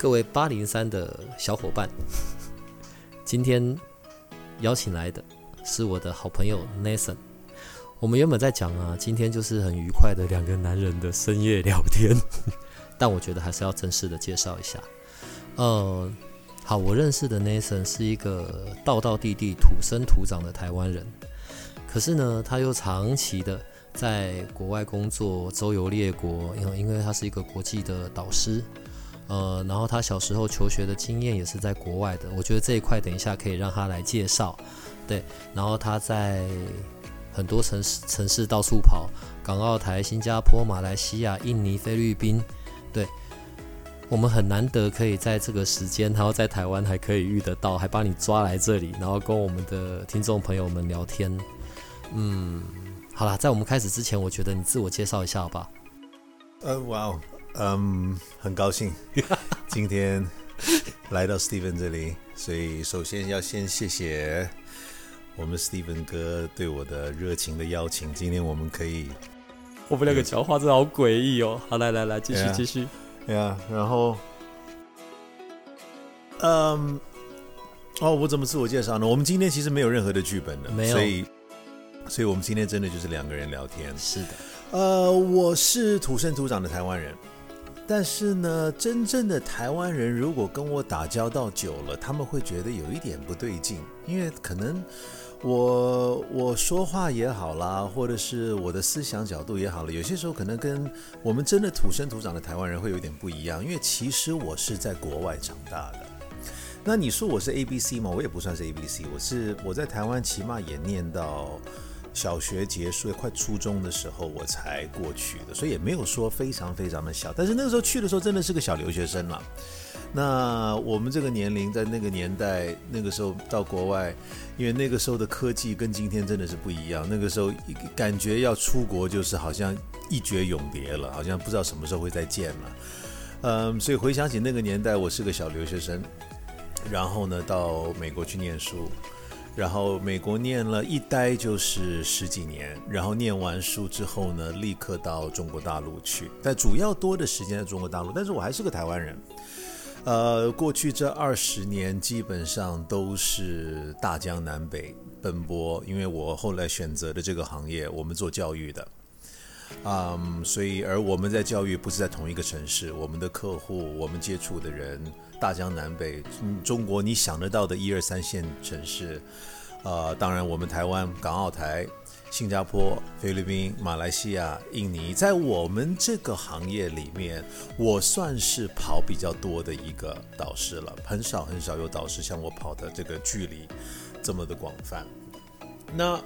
各位八零三的小伙伴，今天邀请来的是我的好朋友 Nathan。我们原本在讲啊，今天就是很愉快的两个男人的深夜聊天，但我觉得还是要正式的介绍一下。呃，好，我认识的 Nathan 是一个道道地地、土生土长的台湾人，可是呢，他又长期的在国外工作，周游列国，因为因为他是一个国际的导师。呃，然后他小时候求学的经验也是在国外的，我觉得这一块等一下可以让他来介绍。对，然后他在很多城市城市到处跑，港澳台、新加坡、马来西亚、印尼、菲律宾。对，我们很难得可以在这个时间，然后在台湾还可以遇得到，还把你抓来这里，然后跟我们的听众朋友们聊天。嗯，好了，在我们开始之前，我觉得你自我介绍一下吧？呃，哇哦。嗯，很高兴 今天来到 Steven 这里，所以首先要先谢谢我们 Steven 哥对我的热情的邀请。今天我们可以，我们两个讲话真的好诡异哦。好，来来来，继续继续。对啊，然后，嗯，哦，我怎么自我介绍呢？我们今天其实没有任何的剧本的，没有，所以，所以我们今天真的就是两个人聊天。是的，呃，我是土生土长的台湾人。但是呢，真正的台湾人如果跟我打交道久了，他们会觉得有一点不对劲，因为可能我我说话也好啦，或者是我的思想角度也好了，有些时候可能跟我们真的土生土长的台湾人会有点不一样。因为其实我是在国外长大的，那你说我是 A B C 吗？我也不算是 A B C，我是我在台湾起码也念到。小学结束快初中的时候，我才过去的，所以也没有说非常非常的小。但是那个时候去的时候，真的是个小留学生了。那我们这个年龄，在那个年代，那个时候到国外，因为那个时候的科技跟今天真的是不一样。那个时候感觉要出国，就是好像一绝永别了，好像不知道什么时候会再见了。嗯，所以回想起那个年代，我是个小留学生，然后呢，到美国去念书。然后美国念了一待就是十几年，然后念完书之后呢，立刻到中国大陆去。但主要多的时间在中国大陆，但是我还是个台湾人。呃，过去这二十年基本上都是大江南北奔波，因为我后来选择的这个行业，我们做教育的，嗯，所以而我们在教育不是在同一个城市，我们的客户，我们接触的人。大江南北，中国你想得到的一二三线城市，呃，当然我们台湾、港澳台、新加坡、菲律宾、马来西亚、印尼，在我们这个行业里面，我算是跑比较多的一个导师了。很少很少有导师像我跑的这个距离这么的广泛。那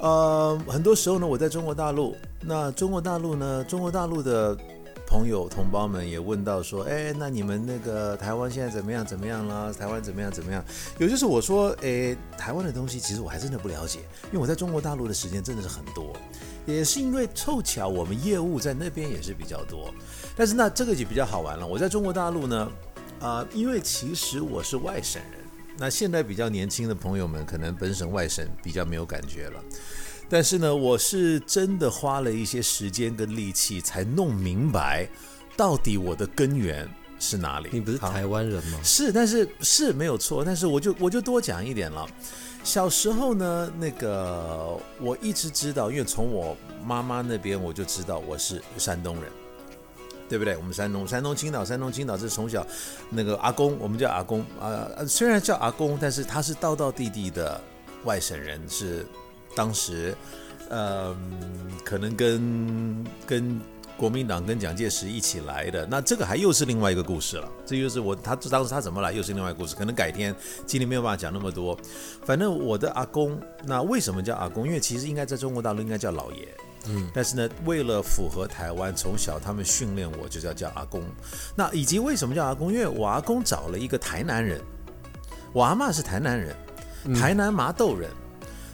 呃，很多时候呢，我在中国大陆，那中国大陆呢，中国大陆的。朋友同胞们也问到说，哎，那你们那个台湾现在怎么样？怎么样了？台湾怎么样？怎么样？有就是我说，哎，台湾的东西其实我还真的不了解，因为我在中国大陆的时间真的是很多，也是因为凑巧我们业务在那边也是比较多。但是那这个就比较好玩了，我在中国大陆呢，啊，因为其实我是外省人，那现在比较年轻的朋友们可能本省外省比较没有感觉了。但是呢，我是真的花了一些时间跟力气，才弄明白到底我的根源是哪里。你不是台湾人吗？是，但是是没有错。但是我就我就多讲一点了。小时候呢，那个我一直知道，因为从我妈妈那边我就知道我是山东人，对不对？我们山东，山东青岛，山东青岛是从小那个阿公，我们叫阿公啊，虽然叫阿公，但是他是道道地地的外省人，是。当时，呃，可能跟跟国民党跟蒋介石一起来的，那这个还又是另外一个故事了。这就是我他当时他怎么来，又是另外一个故事。可能改天今天没有办法讲那么多。反正我的阿公，那为什么叫阿公？因为其实应该在中国大陆应该叫老爷。嗯，但是呢，为了符合台湾，从小他们训练我就叫叫阿公。那以及为什么叫阿公？因为我阿公找了一个台南人，我阿妈是台南人，台南麻豆人。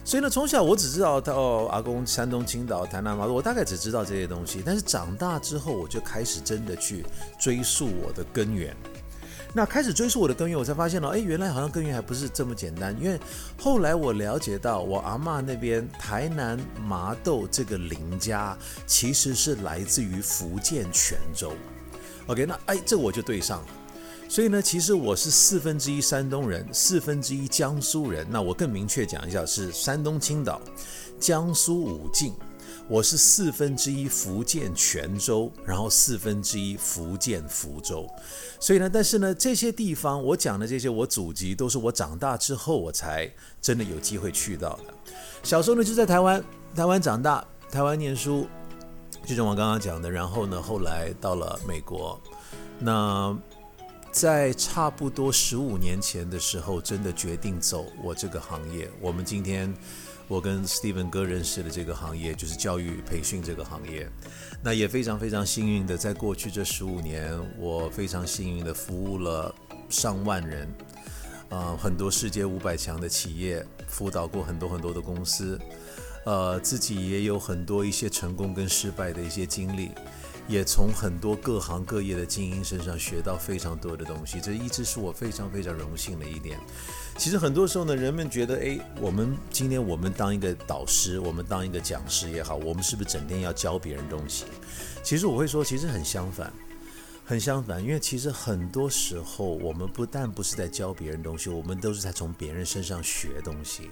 所以呢，从小我只知道到阿公山东青岛台南嘛，我大概只知道这些东西。但是长大之后，我就开始真的去追溯我的根源。那开始追溯我的根源，我才发现了，哎，原来好像根源还不是这么简单。因为后来我了解到，我阿妈那边台南麻豆这个林家，其实是来自于福建泉州。OK，那哎，这我就对上了。所以呢，其实我是四分之一山东人，四分之一江苏人。那我更明确讲一下，是山东青岛、江苏武进。我是四分之一福建泉州，然后四分之一福建福州。所以呢，但是呢，这些地方我讲的这些，我祖籍都是我长大之后我才真的有机会去到的。小时候呢，就在台湾，台湾长大，台湾念书，就像我刚刚讲的。然后呢，后来到了美国，那。在差不多十五年前的时候，真的决定走我这个行业。我们今天，我跟 Steven 哥认识的这个行业，就是教育培训这个行业。那也非常非常幸运的，在过去这十五年，我非常幸运的服务了上万人，啊，很多世界五百强的企业，辅导过很多很多的公司，呃，自己也有很多一些成功跟失败的一些经历。也从很多各行各业的精英身上学到非常多的东西，这一直是我非常非常荣幸的一点。其实很多时候呢，人们觉得，哎，我们今天我们当一个导师，我们当一个讲师也好，我们是不是整天要教别人东西？其实我会说，其实很相反，很相反，因为其实很多时候我们不但不是在教别人东西，我们都是在从别人身上学东西。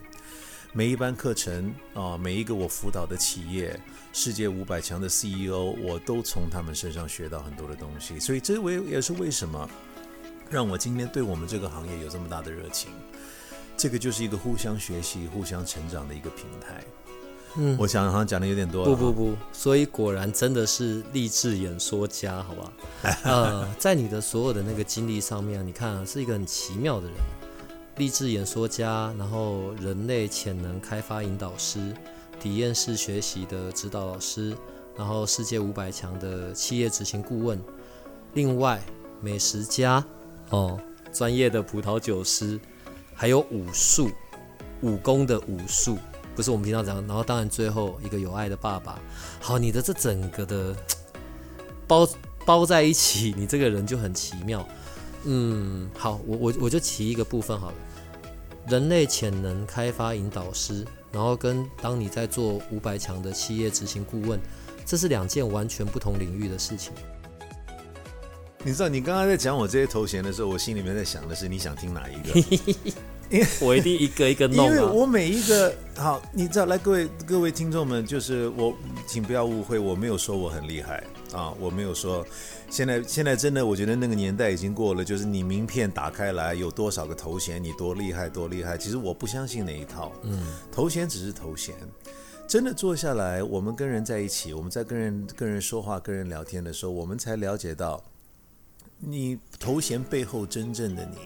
每一班课程啊，每一个我辅导的企业，世界五百强的 CEO，我都从他们身上学到很多的东西。所以这为也是为什么让我今天对我们这个行业有这么大的热情。这个就是一个互相学习、互相成长的一个平台。嗯，我想好像讲的有点多。不不不，所以果然真的是励志演说家，好吧？呃，在你的所有的那个经历上面，你看啊，是一个很奇妙的人。励志演说家，然后人类潜能开发引导师，体验式学习的指导老师，然后世界五百强的企业执行顾问，另外美食家哦，专业的葡萄酒师，还有武术武功的武术，不是我们平常讲。然后当然最后一个有爱的爸爸。好，你的这整个的 包包在一起，你这个人就很奇妙。嗯，好，我我我就提一个部分好了，人类潜能开发引导师，然后跟当你在做五百强的企业执行顾问，这是两件完全不同领域的事情。你知道，你刚刚在讲我这些头衔的时候，我心里面在想的是，你想听哪一个？我一定一个一个弄。因为我每一个好，你知道，来各位各位听众们，就是我，请不要误会，我没有说我很厉害啊，我没有说。现在现在真的，我觉得那个年代已经过了。就是你名片打开来有多少个头衔，你多厉害多厉害。其实我不相信那一套。嗯，头衔只是头衔。真的坐下来，我们跟人在一起，我们在跟人跟人说话、跟人聊天的时候，我们才了解到，你头衔背后真正的你，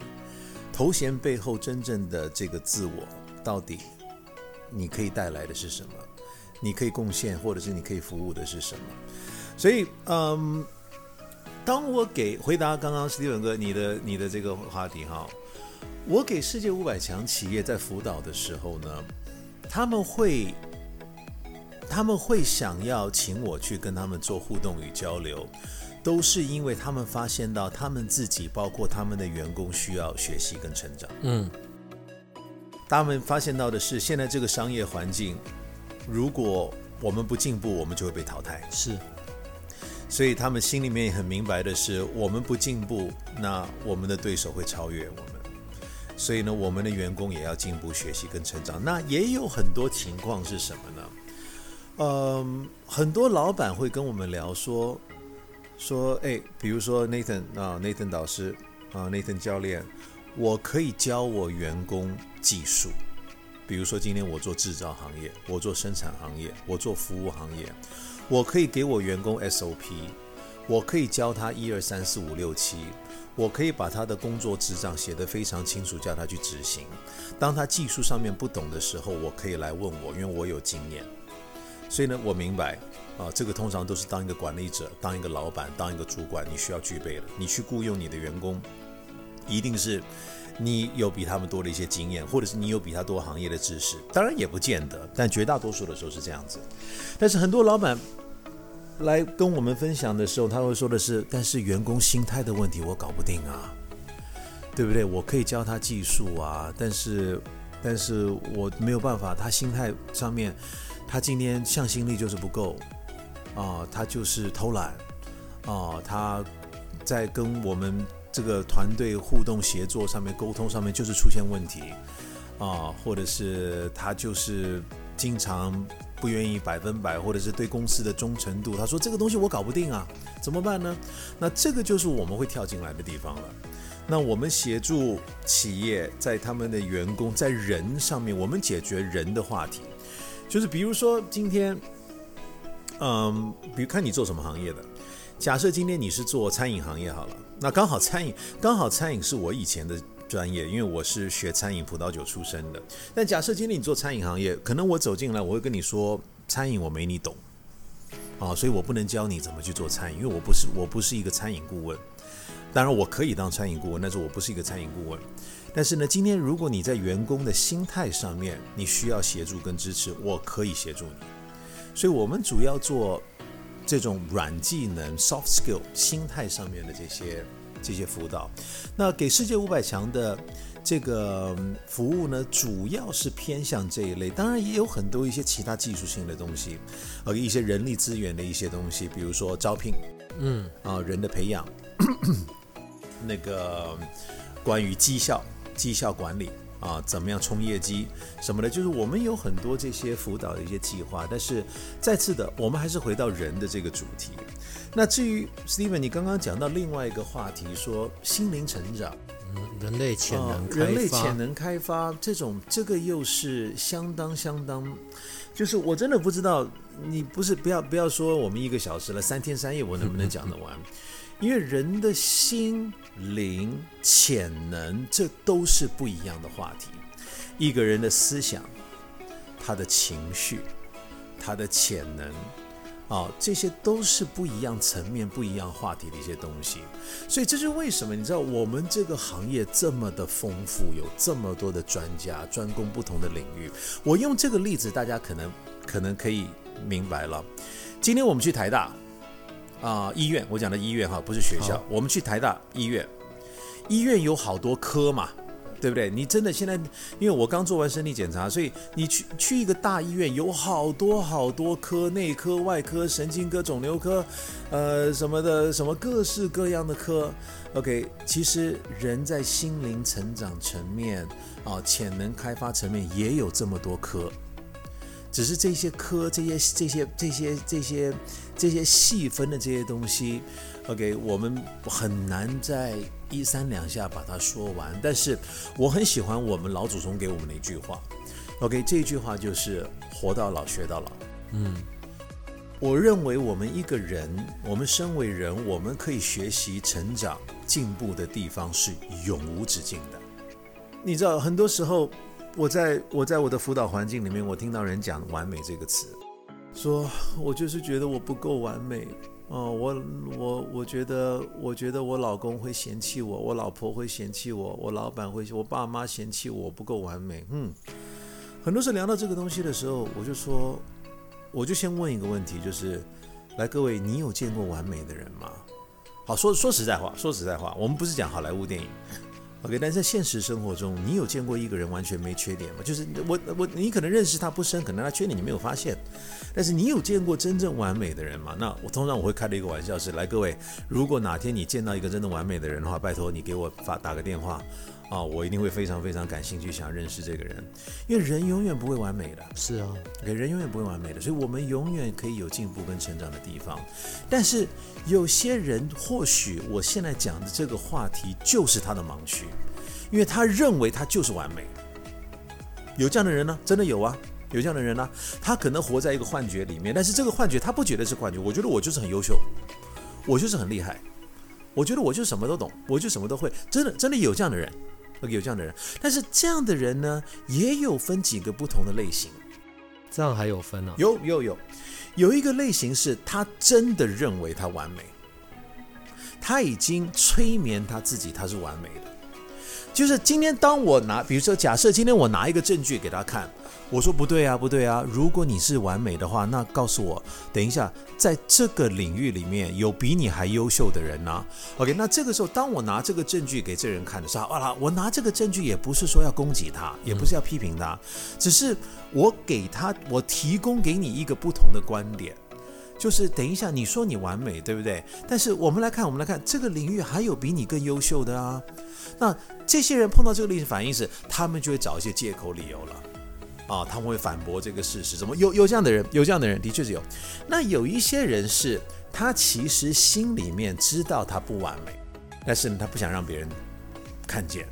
头衔背后真正的这个自我，到底你可以带来的是什么？你可以贡献，或者是你可以服务的是什么？所以，嗯。当我给回答刚刚史蒂文哥你的你的这个话题哈，我给世界五百强企业在辅导的时候呢，他们会他们会想要请我去跟他们做互动与交流，都是因为他们发现到他们自己包括他们的员工需要学习跟成长。嗯，他们发现到的是现在这个商业环境，如果我们不进步，我们就会被淘汰。是。所以他们心里面也很明白的是，我们不进步，那我们的对手会超越我们。所以呢，我们的员工也要进步、学习跟成长。那也有很多情况是什么呢？嗯，很多老板会跟我们聊说，说，哎，比如说 Nathan 啊，Nathan 导师啊，Nathan 教练，我可以教我员工技术。比如说今天我做制造行业，我做生产行业，我做服务行业。我可以给我员工 SOP，我可以教他一二三四五六七，我可以把他的工作执掌写得非常清楚，叫他去执行。当他技术上面不懂的时候，我可以来问我，因为我有经验。所以呢，我明白啊，这个通常都是当一个管理者、当一个老板、当一个主管，你需要具备的。你去雇佣你的员工，一定是你有比他们多的一些经验，或者是你有比他多行业的知识。当然也不见得，但绝大多数的时候是这样子。但是很多老板来跟我们分享的时候，他会说的是：“但是员工心态的问题我搞不定啊，对不对？我可以教他技术啊，但是但是我没有办法，他心态上面。”他今天向心力就是不够，啊，他就是偷懒，啊，他在跟我们这个团队互动协作上面、沟通上面就是出现问题，啊，或者是他就是经常不愿意百分百，或者是对公司的忠诚度，他说这个东西我搞不定啊，怎么办呢？那这个就是我们会跳进来的地方了。那我们协助企业在他们的员工在人上面，我们解决人的话题。就是比如说今天，嗯，比如看你做什么行业的。假设今天你是做餐饮行业好了，那刚好餐饮刚好餐饮是我以前的专业，因为我是学餐饮葡萄酒出身的。但假设今天你做餐饮行业，可能我走进来，我会跟你说餐饮我没你懂，啊，所以我不能教你怎么去做餐饮，因为我不是我不是一个餐饮顾问。当然我可以当餐饮顾问，但是我不是一个餐饮顾问。但是呢，今天如果你在员工的心态上面，你需要协助跟支持，我可以协助你。所以，我们主要做这种软技能 （soft skill） 心态上面的这些这些辅导。那给世界五百强的这个服务呢，主要是偏向这一类。当然，也有很多一些其他技术性的东西，呃，一些人力资源的一些东西，比如说招聘，嗯，啊，人的培养，那个关于绩效。绩效管理啊，怎么样冲业绩什么的，就是我们有很多这些辅导的一些计划。但是再次的，我们还是回到人的这个主题。那至于 Steven，你刚刚讲到另外一个话题，说心灵成长，人类潜能，人类潜能开发，这种这个又是相当相当，就是我真的不知道，你不是不要不要说我们一个小时了，三天三夜我能不能讲得完？因为人的心灵潜能，这都是不一样的话题。一个人的思想、他的情绪、他的潜能，啊，这些都是不一样层面、不一样话题的一些东西。所以这是为什么？你知道我们这个行业这么的丰富，有这么多的专家专攻不同的领域。我用这个例子，大家可能可能可以明白了。今天我们去台大。啊，医院，我讲的医院哈，不是学校。我们去台大医院，医院有好多科嘛，对不对？你真的现在，因为我刚做完身体检查，所以你去去一个大医院，有好多好多科，内科、外科、神经科、肿瘤科，呃，什么的，什么各式各样的科。OK，其实人在心灵成长层面啊，潜能开发层面也有这么多科。只是这些科、这些、这些、这些、这些、这些细分的这些东西，OK，我们很难在一三两下把它说完。但是我很喜欢我们老祖宗给我们的一句话，OK，这句话就是“活到老，学到老”。嗯，我认为我们一个人，我们身为人，我们可以学习、成长、进步的地方是永无止境的。你知道，很多时候。我在我在我的辅导环境里面，我听到人讲“完美”这个词，说我就是觉得我不够完美哦，我我我觉得我觉得我老公会嫌弃我，我老婆会嫌弃我，我老板会，我爸妈嫌弃我不够完美。嗯，很多时候聊到这个东西的时候，我就说，我就先问一个问题，就是，来各位，你有见过完美的人吗？好，说说实在话，说实在话，我们不是讲好莱坞电影。OK，但在现实生活中，你有见过一个人完全没缺点吗？就是我我你可能认识他不深，可能他缺点你没有发现，但是你有见过真正完美的人吗？那我通常我会开的一个玩笑是：来各位，如果哪天你见到一个真的完美的人的话，拜托你给我发打个电话。啊，我一定会非常非常感兴趣，想认识这个人，因为人永远不会完美的。是啊，给人永远不会完美的，所以我们永远可以有进步跟成长的地方。但是有些人，或许我现在讲的这个话题就是他的盲区，因为他认为他就是完美。有这样的人呢？真的有啊，有这样的人呢。他可能活在一个幻觉里面，但是这个幻觉他不觉得是幻觉。我觉得我就是很优秀，我就是很厉害，我觉得我就什么都懂，我就什么都会。真的，真的有这样的人。有这样的人，但是这样的人呢，也有分几个不同的类型。这样还有分啊？有有有，有一个类型是他真的认为他完美，他已经催眠他自己，他是完美的。就是今天，当我拿，比如说，假设今天我拿一个证据给他看，我说不对啊，不对啊。如果你是完美的话，那告诉我，等一下，在这个领域里面有比你还优秀的人呢？OK，那这个时候，当我拿这个证据给这人看的时候，哇啦，我拿这个证据也不是说要攻击他，也不是要批评他，只是我给他，我提供给你一个不同的观点。就是等一下，你说你完美，对不对？但是我们来看，我们来看这个领域还有比你更优秀的啊。那这些人碰到这个历史反应时，他们就会找一些借口理由了啊，他们会反驳这个事实。怎么有有这样的人？有这样的人的确是有。那有一些人是，他其实心里面知道他不完美，但是呢，他不想让别人看见，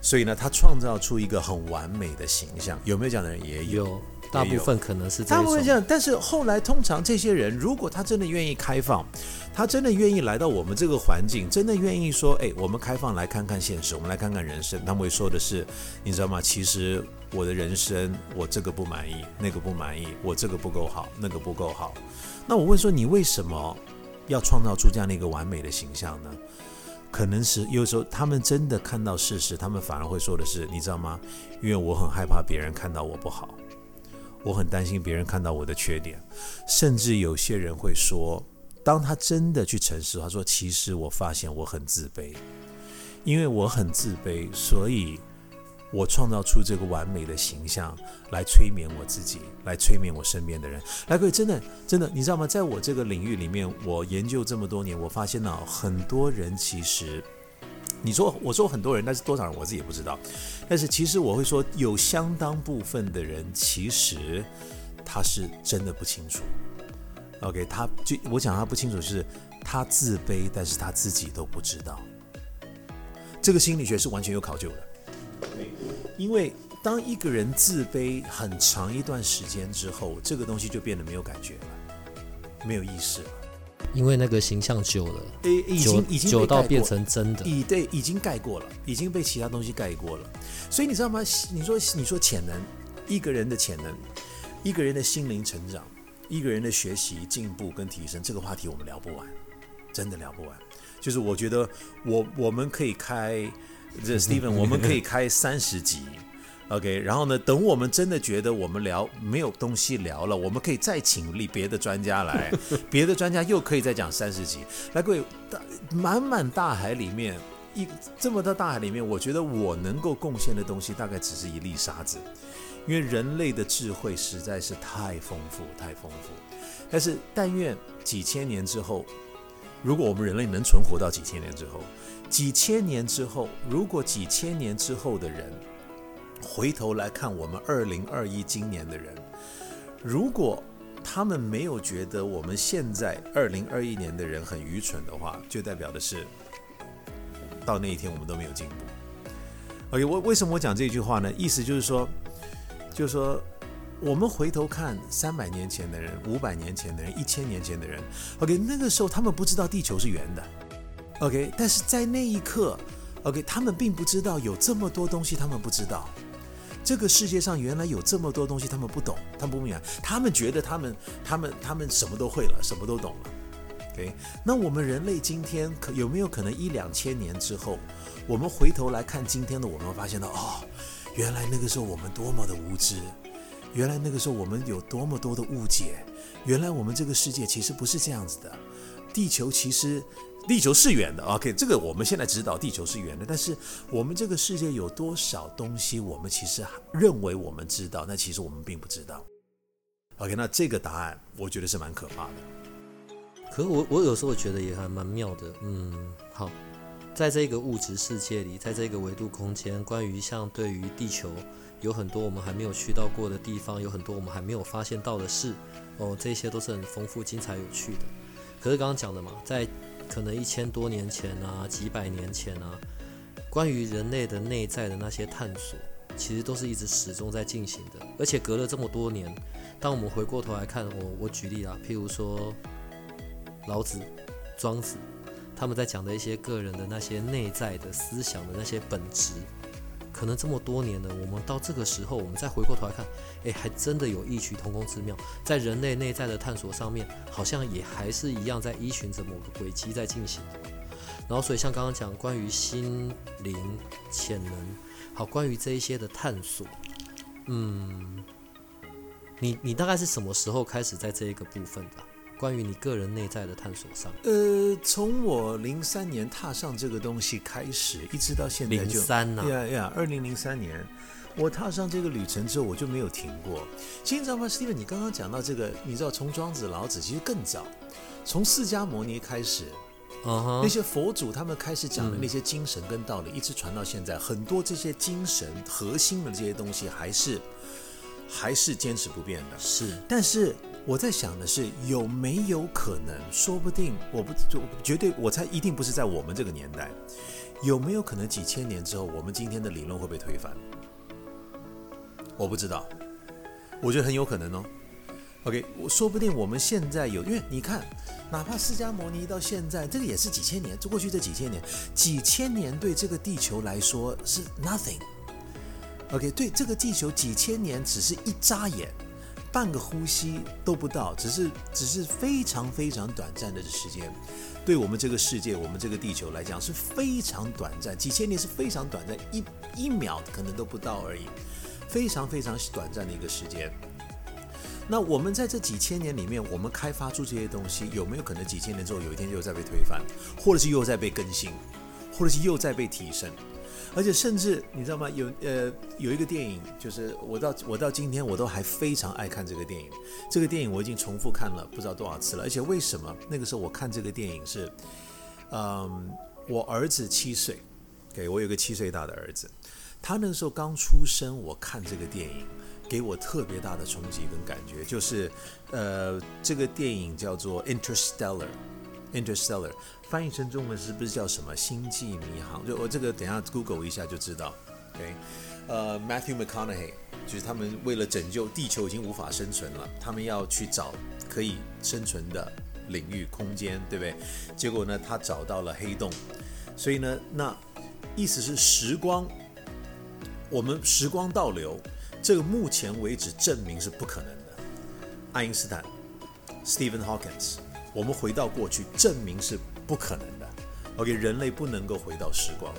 所以呢，他创造出一个很完美的形象。有没有这样的人？也有。大部分可能是大部分这样，但是后来通常这些人，如果他真的愿意开放，他真的愿意来到我们这个环境，真的愿意说，哎，我们开放来看看现实，我们来看看人生，他们会说的是，你知道吗？其实我的人生，我这个不满意，那个不满意，我这个不够好，那个不够好。那我问说，你为什么要创造出这样的一个完美的形象呢？可能是有时候他们真的看到事实，他们反而会说的是，你知道吗？因为我很害怕别人看到我不好。我很担心别人看到我的缺点，甚至有些人会说，当他真的去诚实，他说：“其实我发现我很自卑，因为我很自卑，所以我创造出这个完美的形象来催眠我自己，来催眠我身边的人。”来，各位，真的，真的，你知道吗？在我这个领域里面，我研究这么多年，我发现呢，很多人其实。你说，我说很多人，但是多少人我自己也不知道。但是其实我会说，有相当部分的人其实他是真的不清楚。OK，他就我讲他不清楚，就是他自卑，但是他自己都不知道。这个心理学是完全有考究的。因为当一个人自卑很长一段时间之后，这个东西就变得没有感觉了，没有意识了。因为那个形象久了，诶，已经已经久到变成真的，已对已经盖过了，已经被其他东西盖过了。所以你知道吗？你说你说潜能，一个人的潜能，一个人的心灵成长，一个人的学习进步跟提升，这个话题我们聊不完，真的聊不完。就是我觉得我我们可以开这 Steven，我们可以开三十集。OK，然后呢？等我们真的觉得我们聊没有东西聊了，我们可以再请立别的专家来，别的专家又可以再讲三十集。来，各位，大满满大海里面一这么多大海里面，我觉得我能够贡献的东西大概只是一粒沙子，因为人类的智慧实在是太丰富，太丰富。但是，但愿几千年之后，如果我们人类能存活到几千年之后，几千年之后，如果几千年之后的人。回头来看，我们二零二一今年的人，如果他们没有觉得我们现在二零二一年的人很愚蠢的话，就代表的是到那一天我们都没有进步。OK，我为什么我讲这句话呢？意思就是说，就是说，我们回头看三百年前的人、五百年前的人、一千年前的人，OK，那个时候他们不知道地球是圆的，OK，但是在那一刻，OK，他们并不知道有这么多东西他们不知道。这个世界上原来有这么多东西，他们不懂，他们不明白，他们觉得他们、他们、他们什么都会了，什么都懂了。OK，那我们人类今天可有没有可能一两千年之后，我们回头来看今天的我们，发现到哦，原来那个时候我们多么的无知，原来那个时候我们有多么多的误解，原来我们这个世界其实不是这样子的，地球其实。地球是圆的，OK，这个我们现在知道地球是圆的，但是我们这个世界有多少东西，我们其实认为我们知道，那其实我们并不知道。OK，那这个答案我觉得是蛮可怕的。可我我有时候觉得也还蛮妙的，嗯，好，在这个物质世界里，在这个维度空间，关于像对于地球有很多我们还没有去到过的地方，有很多我们还没有发现到的事，哦，这些都是很丰富、精彩、有趣的。可是刚刚讲的嘛，在可能一千多年前啊，几百年前啊，关于人类的内在的那些探索，其实都是一直始终在进行的。而且隔了这么多年，当我们回过头来看，我我举例啊，譬如说老子、庄子，他们在讲的一些个人的那些内在的思想的那些本质，可能这么多年了，我们到这个时候，我们再回过头来看，诶，还真的有异曲同工之妙，在人类内在的探索上面，好像也还是一样在依循着某个轨迹在进行的。然后，所以像刚刚讲关于心灵潜能，好，关于这一些的探索，嗯，你你大概是什么时候开始在这一个部分的？关于你个人内在的探索上，呃，从我零三年踏上这个东西开始，一直到现在零就三呐，呀呀，二零零三年，我踏上这个旅程之后，我就没有停过。其实你知道吗，Steven？你刚刚讲到这个，你知道从庄子、老子，其实更早，从释迦牟尼开始，那些佛祖他们开始讲的那些精神跟道理，一直传到现在，很多这些精神核心的这些东西，还是还是坚持不变的。是，但是我在想的是，有没有可能，说不定我不就绝对，我猜一定不是在我们这个年代，有没有可能几千年之后，我们今天的理论会被推翻？我不知道，我觉得很有可能哦。OK，我说不定我们现在有，因为你看，哪怕释迦牟尼到现在，这个也是几千年，过去这几千年，几千年对这个地球来说是 nothing。OK，对这个地球几千年只是一眨眼，半个呼吸都不到，只是只是非常非常短暂的时间，对我们这个世界，我们这个地球来讲是非常短暂，几千年是非常短暂，一一秒可能都不到而已，非常非常短暂的一个时间。那我们在这几千年里面，我们开发出这些东西，有没有可能几千年之后有一天又在被推翻，或者是又在被更新，或者是又在被提升？而且甚至你知道吗？有呃有一个电影，就是我到我到今天我都还非常爱看这个电影。这个电影我已经重复看了不知道多少次了。而且为什么那个时候我看这个电影是，嗯，我儿子七岁，给我有个七岁大的儿子，他那个时候刚出生，我看这个电影。给我特别大的冲击跟感觉，就是，呃，这个电影叫做《Interstellar》，Interstellar 翻译成中文是不是叫什么《星际迷航》？就我这个等下 Google 一下就知道。OK，呃，Matthew McConaughey 就是他们为了拯救地球已经无法生存了，他们要去找可以生存的领域空间，对不对？结果呢，他找到了黑洞，所以呢，那意思是时光，我们时光倒流。这个目前为止证明是不可能的。爱因斯坦、Stephen Hawking，我们回到过去证明是不可能的。OK，人类不能够回到时光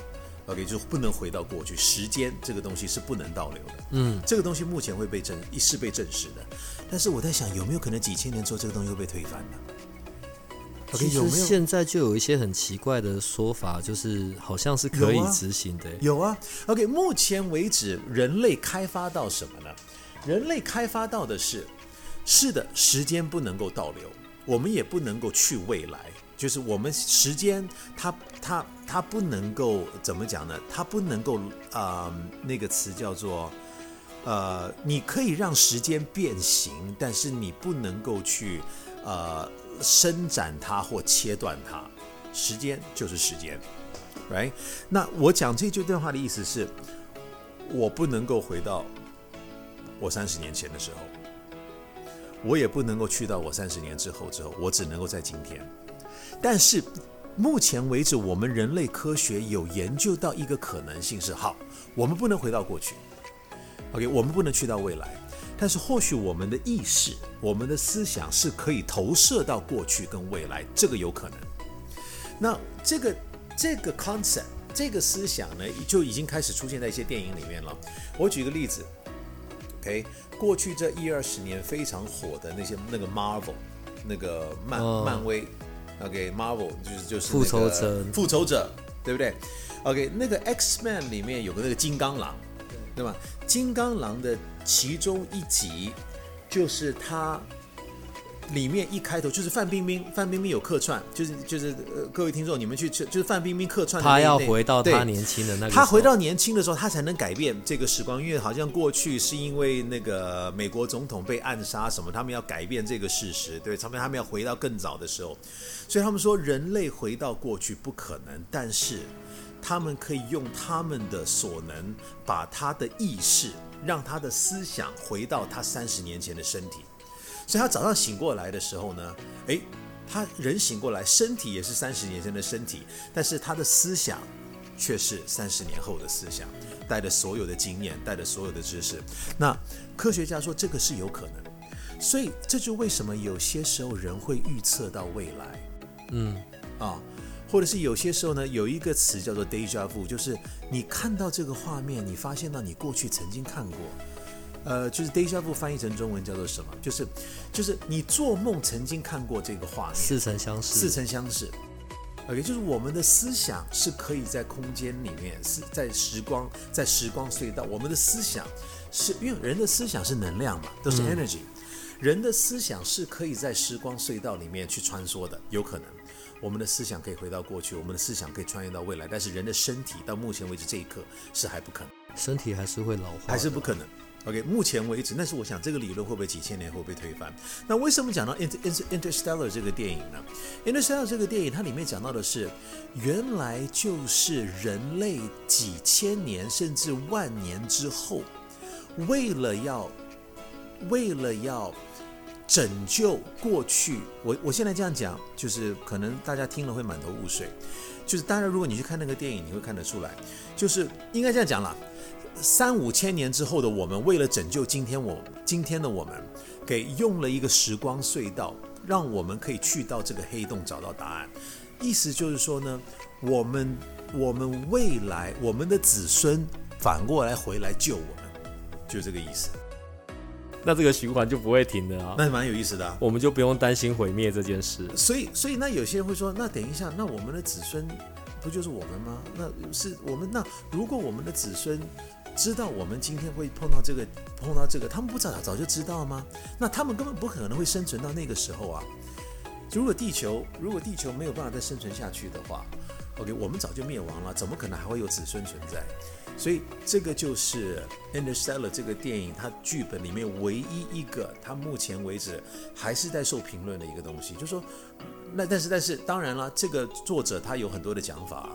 ，OK 就不能回到过去。时间这个东西是不能倒流的。嗯，这个东西目前会被证，是被证实的。但是我在想，有没有可能几千年之后这个东西会被推翻呢？其实现在就有一些很奇怪的说法，就是好像是可以执行的。有啊，OK，目前为止人类开发到什么呢？人类开发到的是，是的，时间不能够倒流，我们也不能够去未来，就是我们时间它它它不能够怎么讲呢？它不能够啊、那个词叫做呃，你可以让时间变形，但是你不能够去呃。伸展它或切断它，时间就是时间，right？那我讲这句对话的意思是，我不能够回到我三十年前的时候，我也不能够去到我三十年之后之后，我只能够在今天。但是目前为止，我们人类科学有研究到一个可能性是：好，我们不能回到过去，OK，我们不能去到未来。但是或许我们的意识、我们的思想是可以投射到过去跟未来，这个有可能。那这个这个 concept 这个思想呢，就已经开始出现在一些电影里面了。我举个例子，OK，过去这一二十年非常火的那些那个 Marvel 那个漫、哦漫威，OK，Marvel 就是就是、复仇者复仇者，对不对？OK，那个 X Man 里面有个那个金刚狼，对吧？金刚狼的其中一集就是他里面一开头就是范冰冰，范冰冰有客串，就是就是呃，各位听众你们去就是范冰冰客串的那，他要回到对他年轻的那个时候，他回到年轻的时候，他才能改变这个时光，因为好像过去是因为那个美国总统被暗杀什么，他们要改变这个事实，对，他们他们要回到更早的时候，所以他们说人类回到过去不可能，但是他们可以用他们的所能，把他的意识，让他的思想回到他三十年前的身体，所以他早上醒过来的时候呢，诶，他人醒过来，身体也是三十年前的身体，但是他的思想却是三十年后的思想，带着所有的经验，带着所有的知识。那科学家说这个是有可能，所以这就为什么有些时候人会预测到未来，嗯，啊，或者是有些时候呢，有一个词叫做 deja vu，就是你看到这个画面，你发现到你过去曾经看过。呃，就是 deja vu 翻译成中文叫做什么？就是，就是你做梦曾经看过这个画面，似曾相识。似曾相识。OK，就是我们的思想是可以在空间里面，是在时光，在时光隧道。我们的思想是因为人的思想是能量嘛，都是 energy。人的思想是可以在时光隧道里面去穿梭的，有可能。我们的思想可以回到过去，我们的思想可以穿越到未来，但是人的身体到目前为止这一刻是还不可能，身体还是会老化，还是不可能。OK，目前为止，但是我想这个理论会不会几千年会被推翻？那为什么讲到《Inter Interstellar》这个电影呢？《Interstellar》这个电影它里面讲到的是，原来就是人类几千年甚至万年之后，为了要为了要拯救过去，我我现在这样讲，就是可能大家听了会满头雾水。就是当然，如果你去看那个电影，你会看得出来，就是应该这样讲了。三五千年之后的我们，为了拯救今天我今天的我们，给用了一个时光隧道，让我们可以去到这个黑洞找到答案。意思就是说呢，我们我们未来我们的子孙反过来回来救我们，就这个意思。那这个循环就不会停的啊，那蛮有意思的，我们就不用担心毁灭这件事。所以所以那有些人会说，那等一下，那我们的子孙不就是我们吗？那是我们那如果我们的子孙。知道我们今天会碰到这个，碰到这个，他们不早早就知道吗？那他们根本不可能会生存到那个时候啊！如果地球如果地球没有办法再生存下去的话，OK，我们早就灭亡了，怎么可能还会有子孙存在？所以这个就是《Interstellar》这个电影，它剧本里面唯一一个，它目前为止还是在受评论的一个东西，就是说，那但是但是当然了，这个作者他有很多的讲法，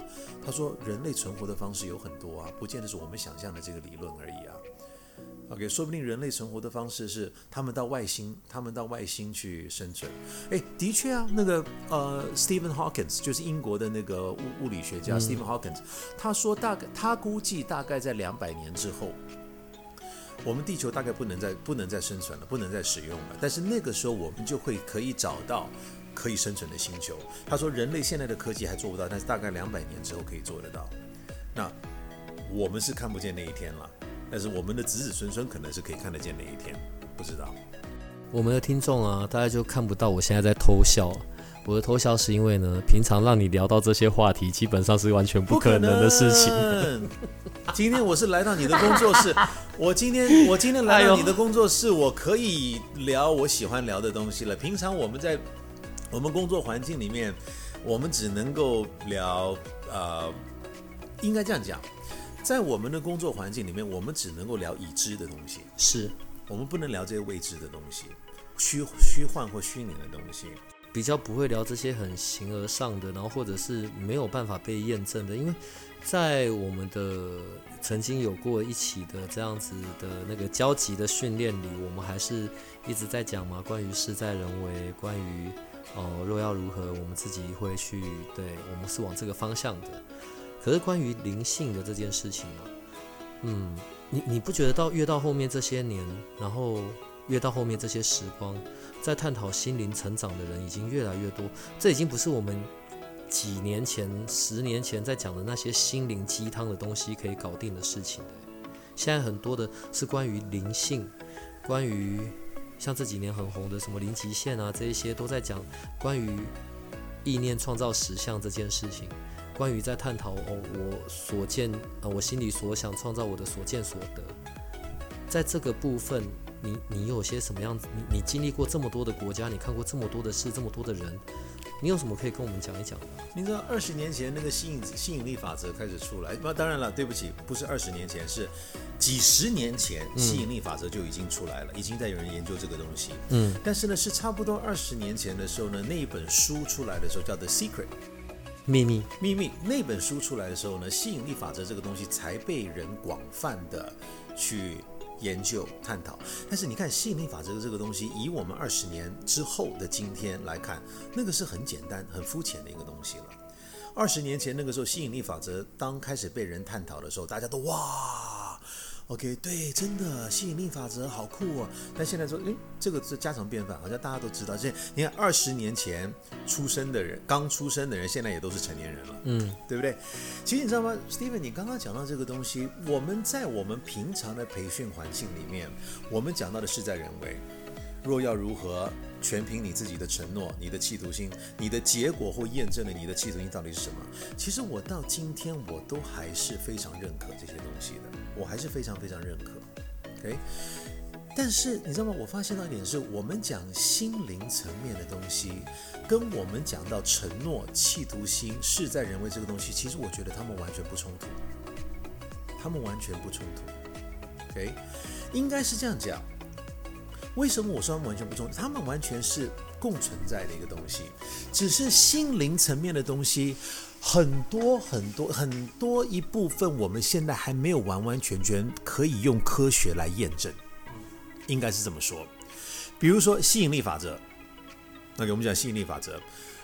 他说人类存活的方式有很多啊，不见得是我们想象的这个理论而已啊。OK，说不定人类存活的方式是他们到外星，他们到外星去生存。诶，的确啊，那个呃，Stephen Hawking 就是英国的那个物物理学家 Stephen Hawking，他说大概他估计大概在两百年之后，我们地球大概不能再不能再生存了，不能再使用了。但是那个时候我们就会可以找到可以生存的星球。他说人类现在的科技还做不到，但是大概两百年之后可以做得到。那我们是看不见那一天了。但是我们的子子孙孙可能是可以看得见那一天，不知道。我们的听众啊，大家就看不到我现在在偷笑。我的偷笑是因为呢，平常让你聊到这些话题，基本上是完全不可能的事情。今天我是来到你的工作室，我今天我今天来到你的工作室，我可以聊我喜欢聊的东西了。平常我们在我们工作环境里面，我们只能够聊，呃，应该这样讲。在我们的工作环境里面，我们只能够聊已知的东西，是我们不能聊这些未知的东西，虚虚幻或虚拟的东西，比较不会聊这些很形而上的，然后或者是没有办法被验证的。因为在我们的曾经有过一起的这样子的那个交集的训练里，我们还是一直在讲嘛，关于事在人为，关于哦若要如何，我们自己会去，对我们是往这个方向的。可是关于灵性的这件事情啊，嗯，你你不觉得到越到后面这些年，然后越到后面这些时光，在探讨心灵成长的人已经越来越多，这已经不是我们几年前、十年前在讲的那些心灵鸡汤的东西可以搞定的事情了。现在很多的是关于灵性，关于像这几年很红的什么零极限啊，这一些都在讲关于意念创造实相这件事情。关于在探讨哦，我所见啊，我心里所想创造我的所见所得，在这个部分，你你有些什么样子？你你经历过这么多的国家，你看过这么多的事，这么多的人，你有什么可以跟我们讲一讲的？你知道二十年前那个吸引吸引力法则开始出来，那当然了，对不起，不是二十年前，是几十年前吸引力法则就已经出来了，已经在有人研究这个东西。嗯，但是呢，是差不多二十年前的时候呢，那一本书出来的时候叫《The Secret》。秘密，秘密那本书出来的时候呢，吸引力法则这个东西才被人广泛的去研究探讨。但是你看吸引力法则的这个东西，以我们二十年之后的今天来看，那个是很简单、很肤浅的一个东西了。二十年前那个时候，吸引力法则当开始被人探讨的时候，大家都哇，OK，对，真的吸引力法则好酷哦。但现在说，诶，这个是家常便饭，好像大家都知道。现在你看，二十年前出生的人，刚出生的人，现在也都是成年人了，嗯，对不对？其实你知道吗，Steven，你刚刚讲到这个东西，我们在我们平常的培训环境里面，我们讲到的事在人为。若要如何，全凭你自己的承诺、你的企图心、你的结果或验证了你的企图心到底是什么。其实我到今天我都还是非常认可这些东西的，我还是非常非常认可。OK，但是你知道吗？我发现到一点是，我们讲心灵层面的东西，跟我们讲到承诺、企图心、事在人为这个东西，其实我觉得他们完全不冲突，他们完全不冲突。OK，应该是这样讲。为什么我说他们完全不冲突？他们完全是共存在的一个东西，只是心灵层面的东西，很多很多很多一部分，我们现在还没有完完全全可以用科学来验证，应该是这么说。比如说吸引力法则，那给我们讲吸引力法则，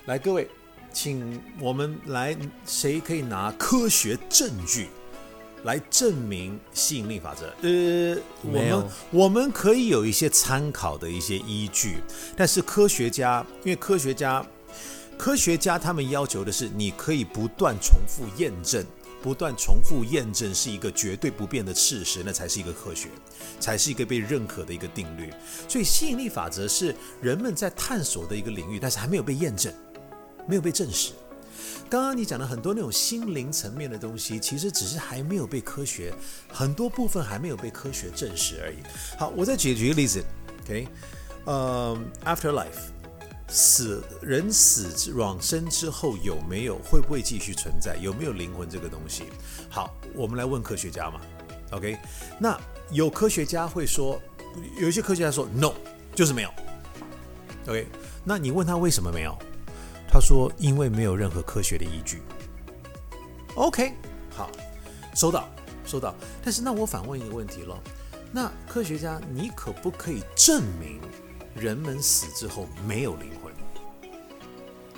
来各位，请我们来，谁可以拿科学证据？来证明吸引力法则。呃，我们我们可以有一些参考的一些依据，但是科学家，因为科学家，科学家他们要求的是，你可以不断重复验证，不断重复验证是一个绝对不变的事实，那才是一个科学，才是一个被认可的一个定律。所以吸引力法则是人们在探索的一个领域，但是还没有被验证，没有被证实。刚刚你讲的很多那种心灵层面的东西，其实只是还没有被科学很多部分还没有被科学证实而已。好，我再举举个例子，OK，呃、a f t e r life，死人死往生之后有没有会不会继续存在？有没有灵魂这个东西？好，我们来问科学家嘛，OK，那有科学家会说，有一些科学家说 no，就是没有，OK，那你问他为什么没有？他说：“因为没有任何科学的依据。” OK，好，收到，收到。但是那我反问一个问题了：那科学家，你可不可以证明人们死之后没有灵魂？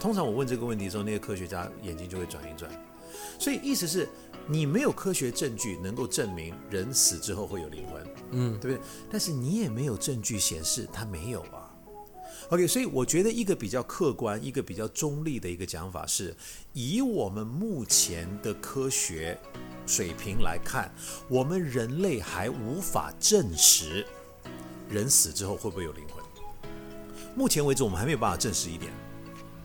通常我问这个问题的时候，那些科学家眼睛就会转一转。所以意思是你没有科学证据能够证明人死之后会有灵魂，嗯，对不对？但是你也没有证据显示他没有啊。OK，所以我觉得一个比较客观、一个比较中立的一个讲法是，以我们目前的科学水平来看，我们人类还无法证实人死之后会不会有灵魂。目前为止，我们还没有办法证实一点。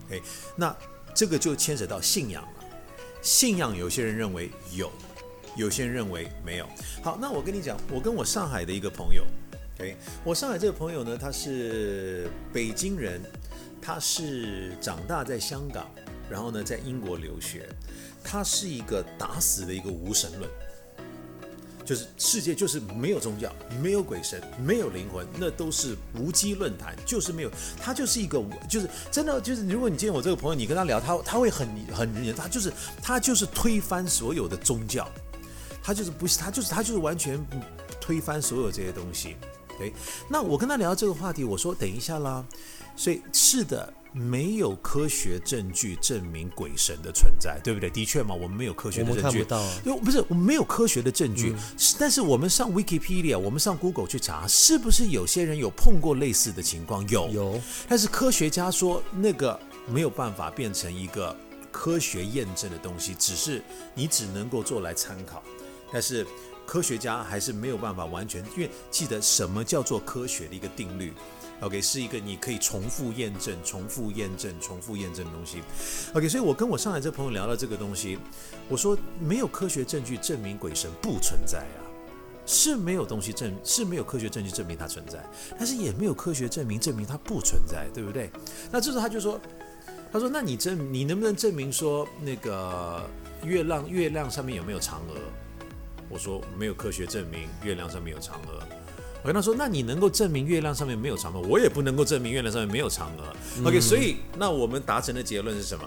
OK，那这个就牵扯到信仰了。信仰，有些人认为有，有些人认为没有。好，那我跟你讲，我跟我上海的一个朋友。OK，我上海这个朋友呢，他是北京人，他是长大在香港，然后呢在英国留学，他是一个打死的一个无神论，就是世界就是没有宗教，没有鬼神，没有灵魂，那都是无稽论坛，就是没有，他就是一个就是真的就是，如果你见我这个朋友，你跟他聊，他他会很很他就是他就是推翻所有的宗教，他就是不他就是他就是完全推翻所有这些东西。对，那我跟他聊这个话题，我说等一下啦，所以是的，没有科学证据证明鬼神的存在，对不对？的确嘛，我们没有科学的证据我们看不，到啊。不是我们没有科学的证据，是但是我们上 Wikipedia，我们上 Google 去查，是不是有些人有碰过类似的情况？有，有，但是科学家说那个没有办法变成一个科学验证的东西，只是你只能够做来参考，但是科学家还是没有办法完全，因为记得什么叫做科学的一个定律。OK，是一个你可以重复验证、重复验证、重复验证的东西。OK，所以我跟我上海这朋友聊到这个东西，我说没有科学证据证明鬼神不存在啊，是没有东西证，是没有科学证据证明它存在，但是也没有科学证明证明它不存在，对不对？那这时候他就说，他说那你证你能不能证明说那个月亮月亮上面有没有嫦娥？我说没有科学证明月亮上面有嫦娥。我跟他说，那你能够证明月亮上面没有嫦娥？我也不能够证明月亮上面没有嫦娥。OK，所以那我们达成的结论是什么？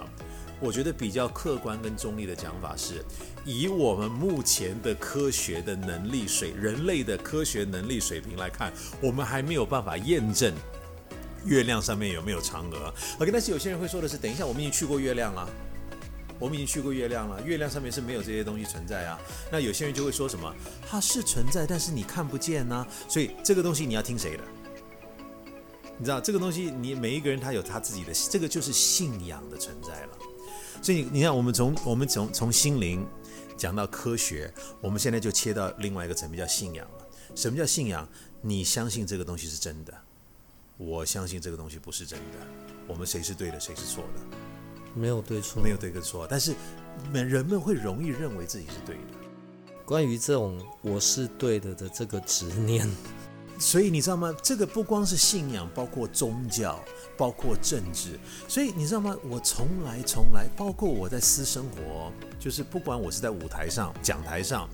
我觉得比较客观跟中立的讲法是，以我们目前的科学的能力水，人类的科学能力水平来看，我们还没有办法验证月亮上面有没有嫦娥。OK，但是有些人会说的是，等一下，我们已经去过月亮了。我们已经去过月亮了，月亮上面是没有这些东西存在啊。那有些人就会说什么，它是存在，但是你看不见呐、所以这个东西你要听谁的？你知道这个东西，你每一个人他有他自己的，这个就是信仰的存在了。所以你看，我们从我们从从心灵讲到科学，我们现在就切到另外一个层面，叫信仰了。什么叫信仰？你相信这个东西是真的，我相信这个东西不是真的。我们谁是对的，谁是错的？没有对错，没有对跟错，但是人人们会容易认为自己是对的。关于这种我是对的的这个执念，所以你知道吗？这个不光是信仰，包括宗教，包括政治。所以你知道吗？我从来从来，包括我在私生活，就是不管我是在舞台上、讲台上，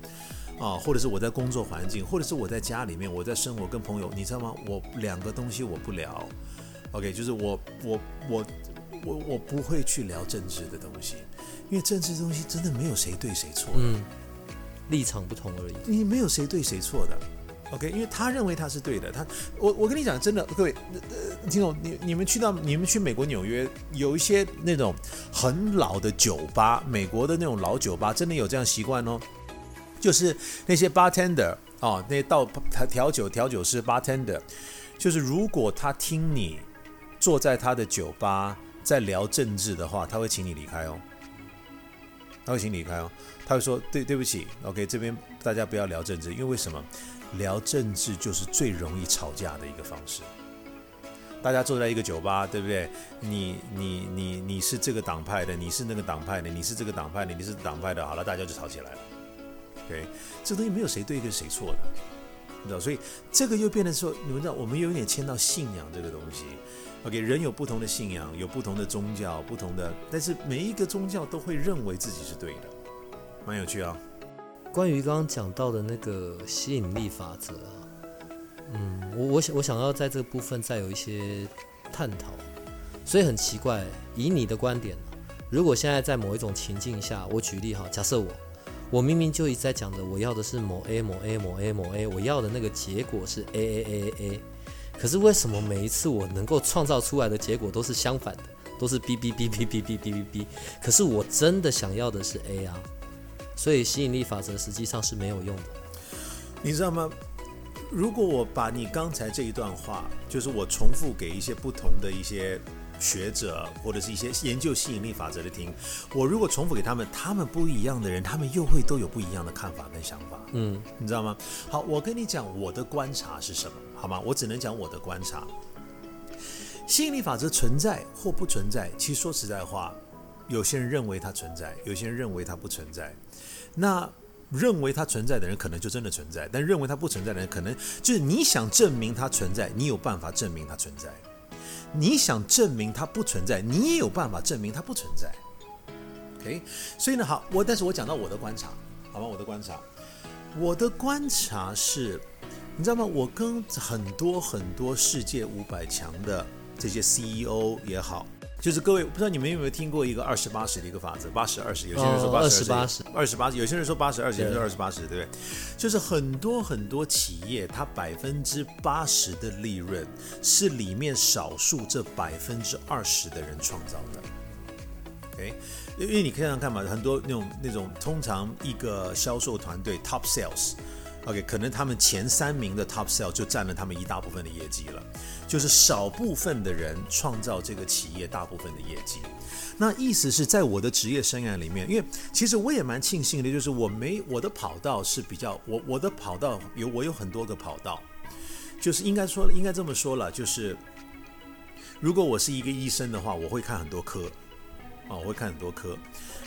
啊，或者是我在工作环境，或者是我在家里面，我在生活跟朋友，你知道吗？我两个东西我不聊，OK，就是我我我我我不会去聊政治的东西，因为政治的东西真的没有谁对谁错的。嗯，立场不同而已。你没有谁对谁错的，OK？因为他认为他是对的，他我我跟你讲，真的，各位呃，听懂，你你们去到你们去美国纽约，有一些那种很老的酒吧，美国的那种老酒吧，真的有这样习惯哦，就是那些 bartender 哦，那些倒调调酒调酒师 bartender，就是如果他听你坐在他的酒吧在聊政治的话，他会请你离开哦，他会请你离开哦。他会说：“对，对不起，OK，这边大家不要聊政治，因为为什么？聊政治就是最容易吵架的一个方式。大家坐在一个酒吧，对不对？你、你、你、你是这个党派的，你是那个党派的，你是这个党派的，你是党派的，好了，大家就吵起来了。OK，这东西没有谁对跟谁错的，知道？所以这个又变得说，你们知道，我们有点牵到信仰这个东西。OK，人有不同的信仰，有不同的宗教，不同的，但是每一个宗教都会认为自己是对的。”蛮有趣啊！关于刚刚讲到的那个吸引力法则，嗯，我我想我想要在这个部分再有一些探讨，所以很奇怪，以你的观点，如果现在在某一种情境下，我举例哈，假设我我明明就一直在讲的，我要的是某 A 某 A 某 A 某 A，我要的那个结果是 A A A A 可是为什么每一次我能够创造出来的结果都是相反的，都是 B B B B B B B B B，可是我真的想要的是 A 啊？所以吸引力法则实际上是没有用的，你知道吗？如果我把你刚才这一段话，就是我重复给一些不同的一些学者或者是一些研究吸引力法则的听，我如果重复给他们，他们不一样的人，他们又会都有不一样的看法跟想法，嗯，你知道吗？好，我跟你讲我的观察是什么，好吗？我只能讲我的观察。吸引力法则存在或不存在，其实说实在话，有些人认为它存在，有些人认为它不存在。那认为它存在的人，可能就真的存在；但认为它不存在的人，可能就是你想证明它存在，你有办法证明它存在；你想证明它不存在，你也有办法证明它不存在。OK，所以呢，好，我但是我讲到我的观察，好吗？我的观察，我的观察是，你知道吗？我跟很多很多世界五百强的这些 CEO 也好。就是各位，不知道你们有没有听过一个二十八十的一个法则，八十二十，有些人说八十八十，二十八十，有些人说八十二十，有些人说二十八十，对不对？就是很多很多企业，它百分之八十的利润是里面少数这百分之二十的人创造的。OK，因为你可以想想看嘛，很多那种那种，通常一个销售团队 top sales。OK，可能他们前三名的 top Sell 就占了他们一大部分的业绩了，就是少部分的人创造这个企业大部分的业绩。那意思是在我的职业生涯里面，因为其实我也蛮庆幸的，就是我没我的跑道是比较我我的跑道有我有很多个跑道，就是应该说应该这么说了，就是如果我是一个医生的话，我会看很多科。啊，我会看很多科。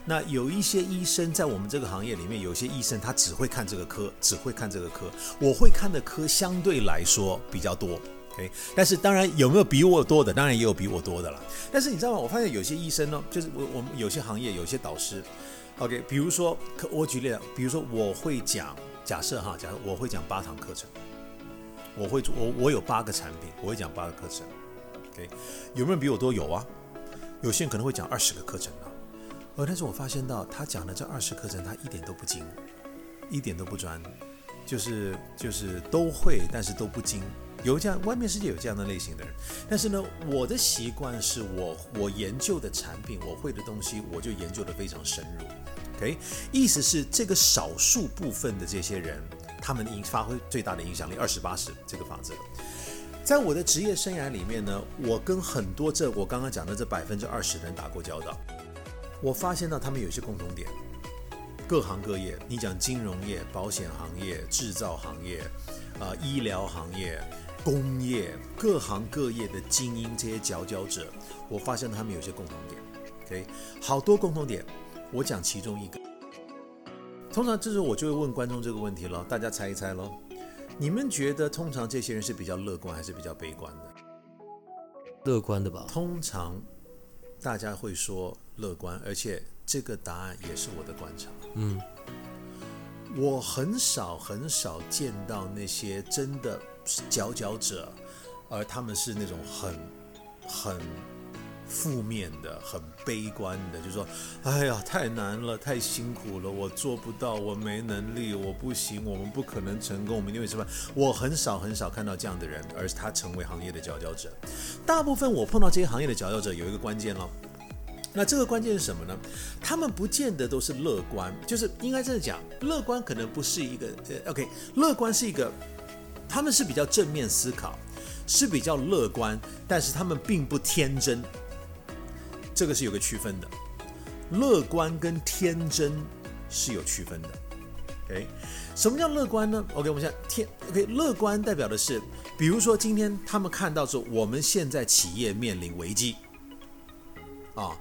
那有一些医生在我们这个行业里面，有些医生他只会看这个科，只会看这个科。我会看的科相对来说比较多，OK。但是当然有没有比我多的，当然也有比我多的了。但是你知道吗？我发现有些医生呢，就是我我们有些行业有些导师，OK。比如说可，我举例，比如说我会讲，假设哈，假设我会讲八堂课程，我会我我有八个产品，我会讲八个课程，OK。有没有比我多？有啊。有些人可能会讲二十个课程但是我发现到他讲的这二十课程，他一点都不精，一点都不专，就是就是都会，但是都不精有这样，外面世界有这样的类型的人。但是呢，我的习惯是我我研究的产品，我会的东西，我就研究的非常深入。OK，意思是这个少数部分的这些人，他们影发挥最大的影响力，二十八十这个法则。在我的职业生涯里面呢，我跟很多这我刚刚讲的这百分之二十的人打过交道，我发现到他们有一些共同点，各行各业，你讲金融业、保险行业、制造行业，啊，医疗行业。工业各行各业的精英，这些佼佼者，我发现他们有些共同点，OK，好多共同点，我讲其中一个。通常这时候我就会问观众这个问题了，大家猜一猜喽。你们觉得通常这些人是比较乐观还是比较悲观的？乐观的吧。通常大家会说乐观，而且这个答案也是我的观察。嗯，我很少很少见到那些真的。佼佼者，而他们是那种很很负面的、很悲观的，就说：“哎呀，太难了，太辛苦了，我做不到，我没能力，我不行，我们不可能成功，我们一定会失败。”我很少很少看到这样的人，而他成为行业的佼佼者。大部分我碰到这些行业的佼佼者，有一个关键了。那这个关键是什么呢？他们不见得都是乐观，就是应该这样讲，乐观可能不是一个呃，OK，乐观是一个。他们是比较正面思考，是比较乐观，但是他们并不天真，这个是有个区分的。乐观跟天真是有区分的。OK，什么叫乐观呢？OK，我们讲天。OK，乐观代表的是，比如说今天他们看到说，我们现在企业面临危机，啊，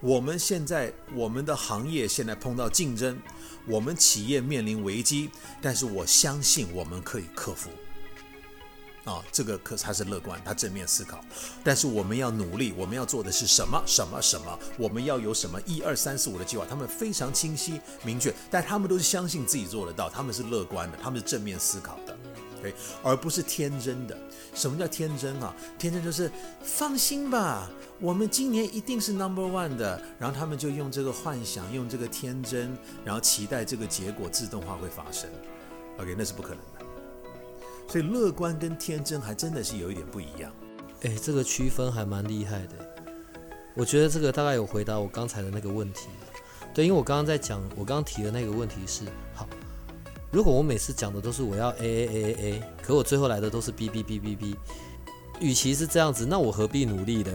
我们现在我们的行业现在碰到竞争，我们企业面临危机，但是我相信我们可以克服。啊，这个可他是乐观，他正面思考，但是我们要努力，我们要做的是什么什么什么？我们要有什么一二三四五的计划？他们非常清晰明确，但他们都是相信自己做得到，他们是乐观的，他们是正面思考的，对，而不是天真的。什么叫天真啊？天真就是放心吧，我们今年一定是 number one 的。然后他们就用这个幻想，用这个天真，然后期待这个结果自动化会发生。OK，那是不可能的。所以乐观跟天真还真的是有一点不一样，哎，这个区分还蛮厉害的。我觉得这个大概有回答我刚才的那个问题。对，因为我刚刚在讲，我刚刚提的那个问题是：好，如果我每次讲的都是我要 A A A A A，可我最后来的都是 B B B B B，与其是这样子，那我何必努力呢？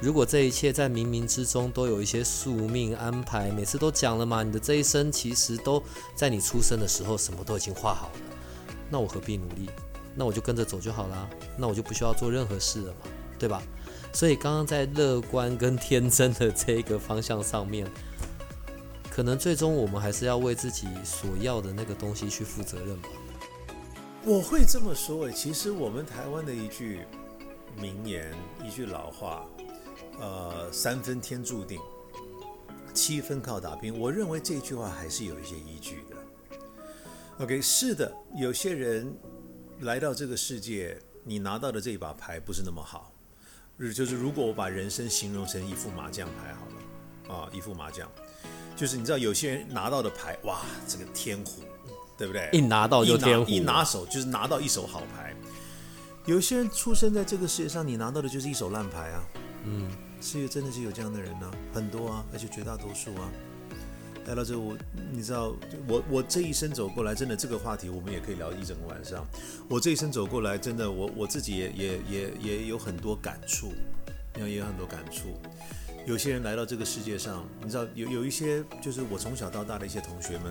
如果这一切在冥冥之中都有一些宿命安排，每次都讲了嘛，你的这一生其实都在你出生的时候什么都已经画好了，那我何必努力？那我就跟着走就好啦，那我就不需要做任何事了嘛，对吧？所以刚刚在乐观跟天真的这个方向上面，可能最终我们还是要为自己所要的那个东西去负责任吧。我会这么说，其实我们台湾的一句名言，一句老话，呃，三分天注定，七分靠打拼。我认为这句话还是有一些依据的。OK，是的，有些人。来到这个世界，你拿到的这一把牌不是那么好。就是如果我把人生形容成一副麻将牌好了，啊，一副麻将，就是你知道有些人拿到的牌，哇，这个天胡，对不对？一拿到就天胡，一拿手就是拿到一手好牌。有些人出生在这个世界上，你拿到的就是一手烂牌啊。嗯，世界真的是有这样的人呢，很多啊，而且绝大多数啊。来到这，我你知道，我我这一生走过来，真的这个话题我们也可以聊一整个晚上。我这一生走过来，真的，我我自己也也也也有很多感触，也有很多感触。有些人来到这个世界上，你知道，有有一些就是我从小到大的一些同学们，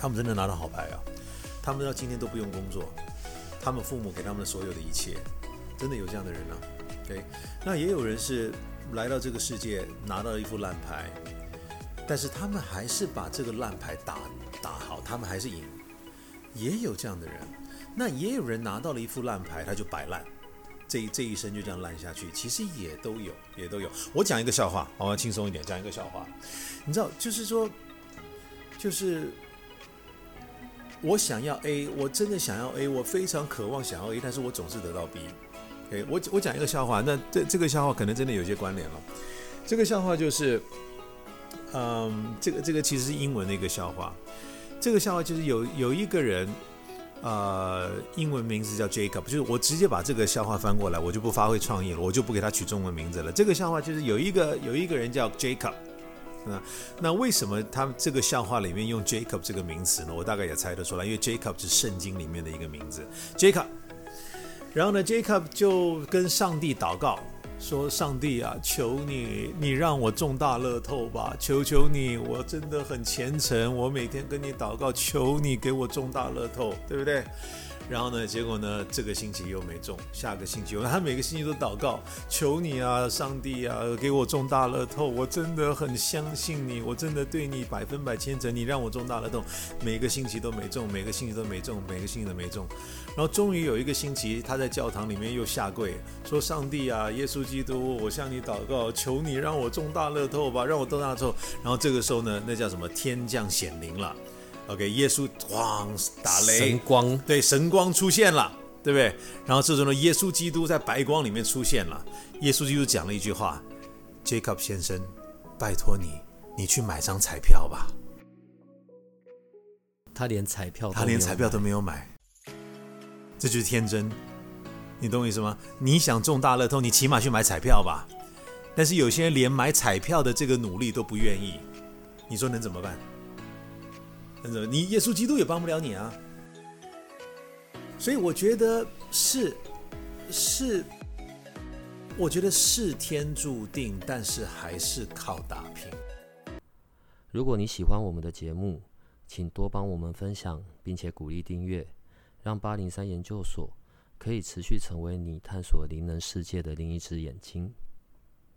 他们真的拿到好牌啊，他们到今天都不用工作，他们父母给他们的所有的一切，真的有这样的人呢。对，那也有人是来到这个世界拿到一副烂牌。但是他们还是把这个烂牌打打好，他们还是赢，也有这样的人。那也有人拿到了一副烂牌，他就摆烂，这这一生就这样烂下去。其实也都有，也都有。我讲一个笑话，好吧，轻松一点，讲一个笑话。你知道，就是说，就是我想要 A，我真的想要 A，我非常渴望想要 A，但是我总是得到 B。OK，我我讲一个笑话，那这这个笑话可能真的有些关联了。这个笑话就是。嗯，这个这个其实是英文的一个笑话。这个笑话就是有有一个人，呃，英文名字叫 Jacob，就是我直接把这个笑话翻过来，我就不发挥创意了，我就不给他取中文名字了。这个笑话就是有一个有一个人叫 Jacob，那那为什么他这个笑话里面用 Jacob 这个名词呢？我大概也猜得出来，因为 Jacob 是圣经里面的一个名字，Jacob。然后呢，Jacob 就跟上帝祷告。说上帝啊，求你，你让我中大乐透吧！求求你，我真的很虔诚，我每天跟你祷告，求你给我中大乐透，对不对？然后呢？结果呢？这个星期又没中，下个星期他每个星期都祷告，求你啊，上帝啊，给我中大乐透！我真的很相信你，我真的对你百分百虔诚。你让我中大乐透，每个星期都没中，每个星期都没中，每个星期都没中。然后终于有一个星期，他在教堂里面又下跪，说：“上帝啊，耶稣基督，我向你祷告，求你让我中大乐透吧，让我中大乐透。”然后这个时候呢，那叫什么？天降显灵了。OK，耶稣咣打雷，神光对神光出现了，对不对？然后这时候呢，耶稣基督在白光里面出现了。耶稣基督讲了一句话：“Jacob 先生，拜托你，你去买张彩票吧。”他连彩票他连彩票都没有买，这就是天真。你懂我意思吗？你想中大乐透，你起码去买彩票吧。但是有些人连买彩票的这个努力都不愿意，你说能怎么办？能怎么你耶稣基督也帮不了你啊，所以我觉得是是，我觉得是天注定，但是还是靠打拼。如果你喜欢我们的节目，请多帮我们分享，并且鼓励订阅，让八零三研究所可以持续成为你探索灵能世界的另一只眼睛。